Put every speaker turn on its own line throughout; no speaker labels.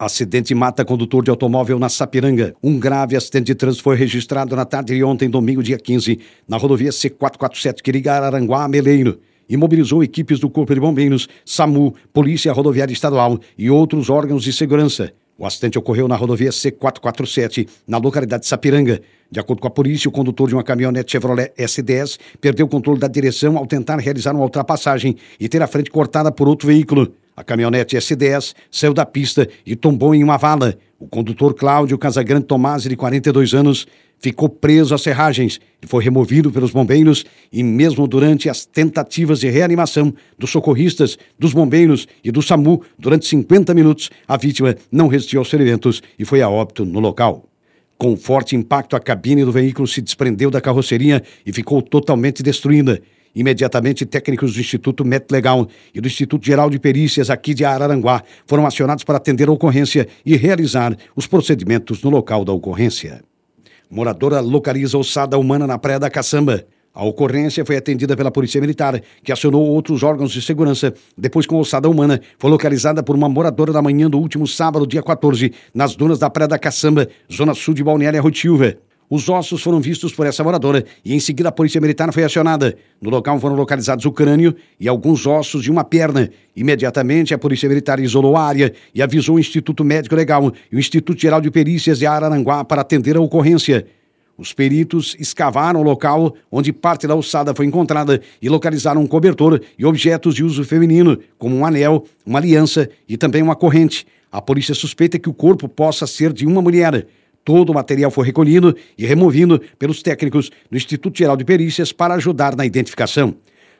Acidente mata condutor de automóvel na Sapiranga. Um grave acidente de trânsito foi registrado na tarde de ontem, domingo, dia 15, na rodovia C447, que liga Aranguá a Meleiro. Imobilizou equipes do Corpo de Bombeiros, SAMU, Polícia Rodoviária Estadual e outros órgãos de segurança. O acidente ocorreu na rodovia C447, na localidade de Sapiranga. De acordo com a polícia, o condutor de uma caminhonete Chevrolet S10 perdeu o controle da direção ao tentar realizar uma ultrapassagem e ter a frente cortada por outro veículo. A caminhonete S10 saiu da pista e tombou em uma vala. O condutor Cláudio Casagrande Tomás, de 42 anos, ficou preso às serragens e foi removido pelos bombeiros e mesmo durante as tentativas de reanimação dos socorristas, dos bombeiros e do SAMU durante 50 minutos, a vítima não resistiu aos ferimentos e foi a óbito no local. Com forte impacto, a cabine do veículo se desprendeu da carroceria e ficou totalmente destruída. Imediatamente, técnicos do Instituto Met Legal e do Instituto Geral de Perícias aqui de Araranguá foram acionados para atender a ocorrência e realizar os procedimentos no local da ocorrência. Moradora localiza ossada humana na Praia da Caçamba. A ocorrência foi atendida pela Polícia Militar, que acionou outros órgãos de segurança, depois a ossada humana foi localizada por uma moradora da manhã do último sábado, dia 14, nas dunas da Praia da Caçamba, zona sul de Balneária Rotilva. Os ossos foram vistos por essa moradora e em seguida a polícia militar foi acionada. No local foram localizados o crânio e alguns ossos de uma perna. Imediatamente a polícia militar isolou a área e avisou o Instituto Médico Legal e o Instituto Geral de Perícias de Araranguá para atender a ocorrência. Os peritos escavaram o local onde parte da ossada foi encontrada e localizaram um cobertor e objetos de uso feminino, como um anel, uma aliança e também uma corrente. A polícia suspeita que o corpo possa ser de uma mulher. Todo o material foi recolhido e removido pelos técnicos do Instituto Geral de Perícias para ajudar na identificação.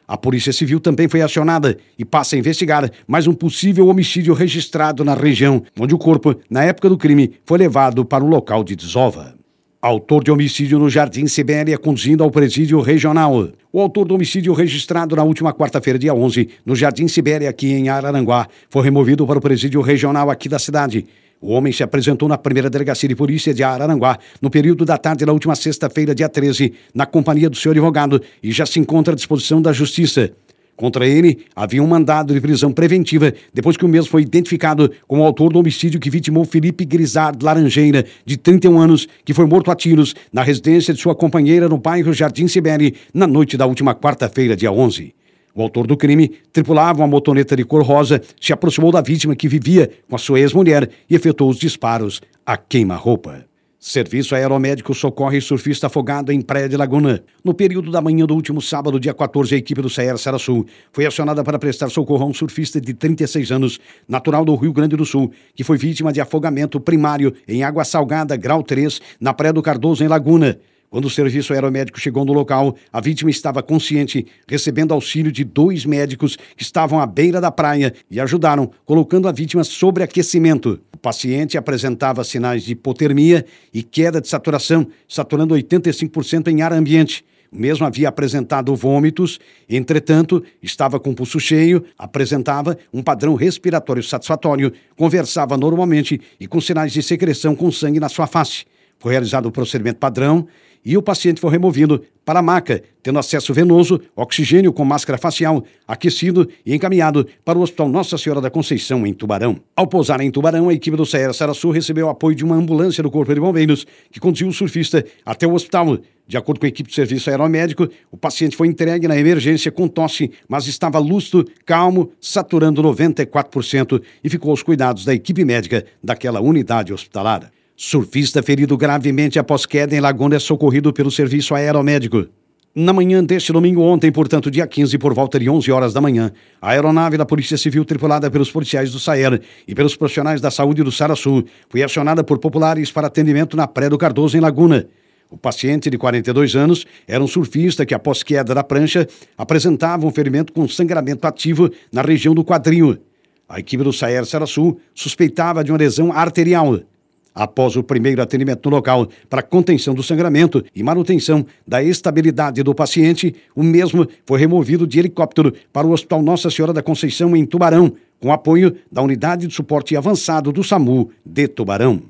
A Polícia Civil também foi acionada e passa a investigar mais um possível homicídio registrado na região, onde o corpo, na época do crime, foi levado para um local de desova. Autor de homicídio no Jardim Sibéria, conduzindo ao presídio regional. O autor do homicídio registrado na última quarta-feira, dia 11, no Jardim Sibéria, aqui em Araranguá, foi removido para o presídio regional aqui da cidade. O homem se apresentou na primeira delegacia de polícia de Araranguá no período da tarde da última sexta-feira, dia 13, na companhia do seu advogado e já se encontra à disposição da Justiça. Contra ele, havia um mandado de prisão preventiva depois que o mesmo foi identificado como autor do homicídio que vitimou Felipe Grisard Laranjeira, de 31 anos, que foi morto a tiros na residência de sua companheira no bairro Jardim Sibeli, na noite da última quarta-feira, dia 11. O autor do crime tripulava uma motoneta de cor rosa, se aproximou da vítima que vivia com a sua ex-mulher e efetuou os disparos a queima-roupa. Serviço aeromédico socorre surfista afogado em Praia de Laguna. No período da manhã do último sábado, dia 14, a equipe do Saer Sarasul foi acionada para prestar socorro a um surfista de 36 anos, natural do Rio Grande do Sul, que foi vítima de afogamento primário em água salgada, grau 3, na Praia do Cardoso, em Laguna. Quando o serviço aeromédico chegou no local, a vítima estava consciente, recebendo auxílio de dois médicos que estavam à beira da praia e ajudaram, colocando a vítima sobre aquecimento. O paciente apresentava sinais de hipotermia e queda de saturação, saturando 85% em ar ambiente. O mesmo havia apresentado vômitos, entretanto, estava com pulso cheio, apresentava um padrão respiratório satisfatório, conversava normalmente e com sinais de secreção com sangue na sua face. Foi realizado o procedimento padrão e o paciente foi removido para a maca, tendo acesso venoso, oxigênio com máscara facial, aquecido e encaminhado para o Hospital Nossa Senhora da Conceição, em Tubarão. Ao pousar em Tubarão, a equipe do Saera Saraçu recebeu o apoio de uma ambulância do Corpo de Bombeiros, que conduziu o surfista até o hospital. De acordo com a equipe de serviço aeromédico, o paciente foi entregue na emergência com tosse, mas estava lúcido, calmo, saturando 94% e ficou aos cuidados da equipe médica daquela unidade hospitalar. Surfista ferido gravemente após queda em Laguna é socorrido pelo serviço aeromédico. Na manhã deste domingo, ontem, portanto, dia 15, por volta de 11 horas da manhã, a aeronave da Polícia Civil, tripulada pelos policiais do SAER e pelos profissionais da saúde do Saraçu, foi acionada por populares para atendimento na Praia do Cardoso, em Laguna. O paciente, de 42 anos, era um surfista que, após queda da prancha, apresentava um ferimento com sangramento ativo na região do quadril. A equipe do SAER Saraçu suspeitava de uma lesão arterial. Após o primeiro atendimento no local para contenção do sangramento e manutenção da estabilidade do paciente, o mesmo foi removido de helicóptero para o Hospital Nossa Senhora da Conceição, em Tubarão, com apoio da Unidade de Suporte Avançado do SAMU de Tubarão.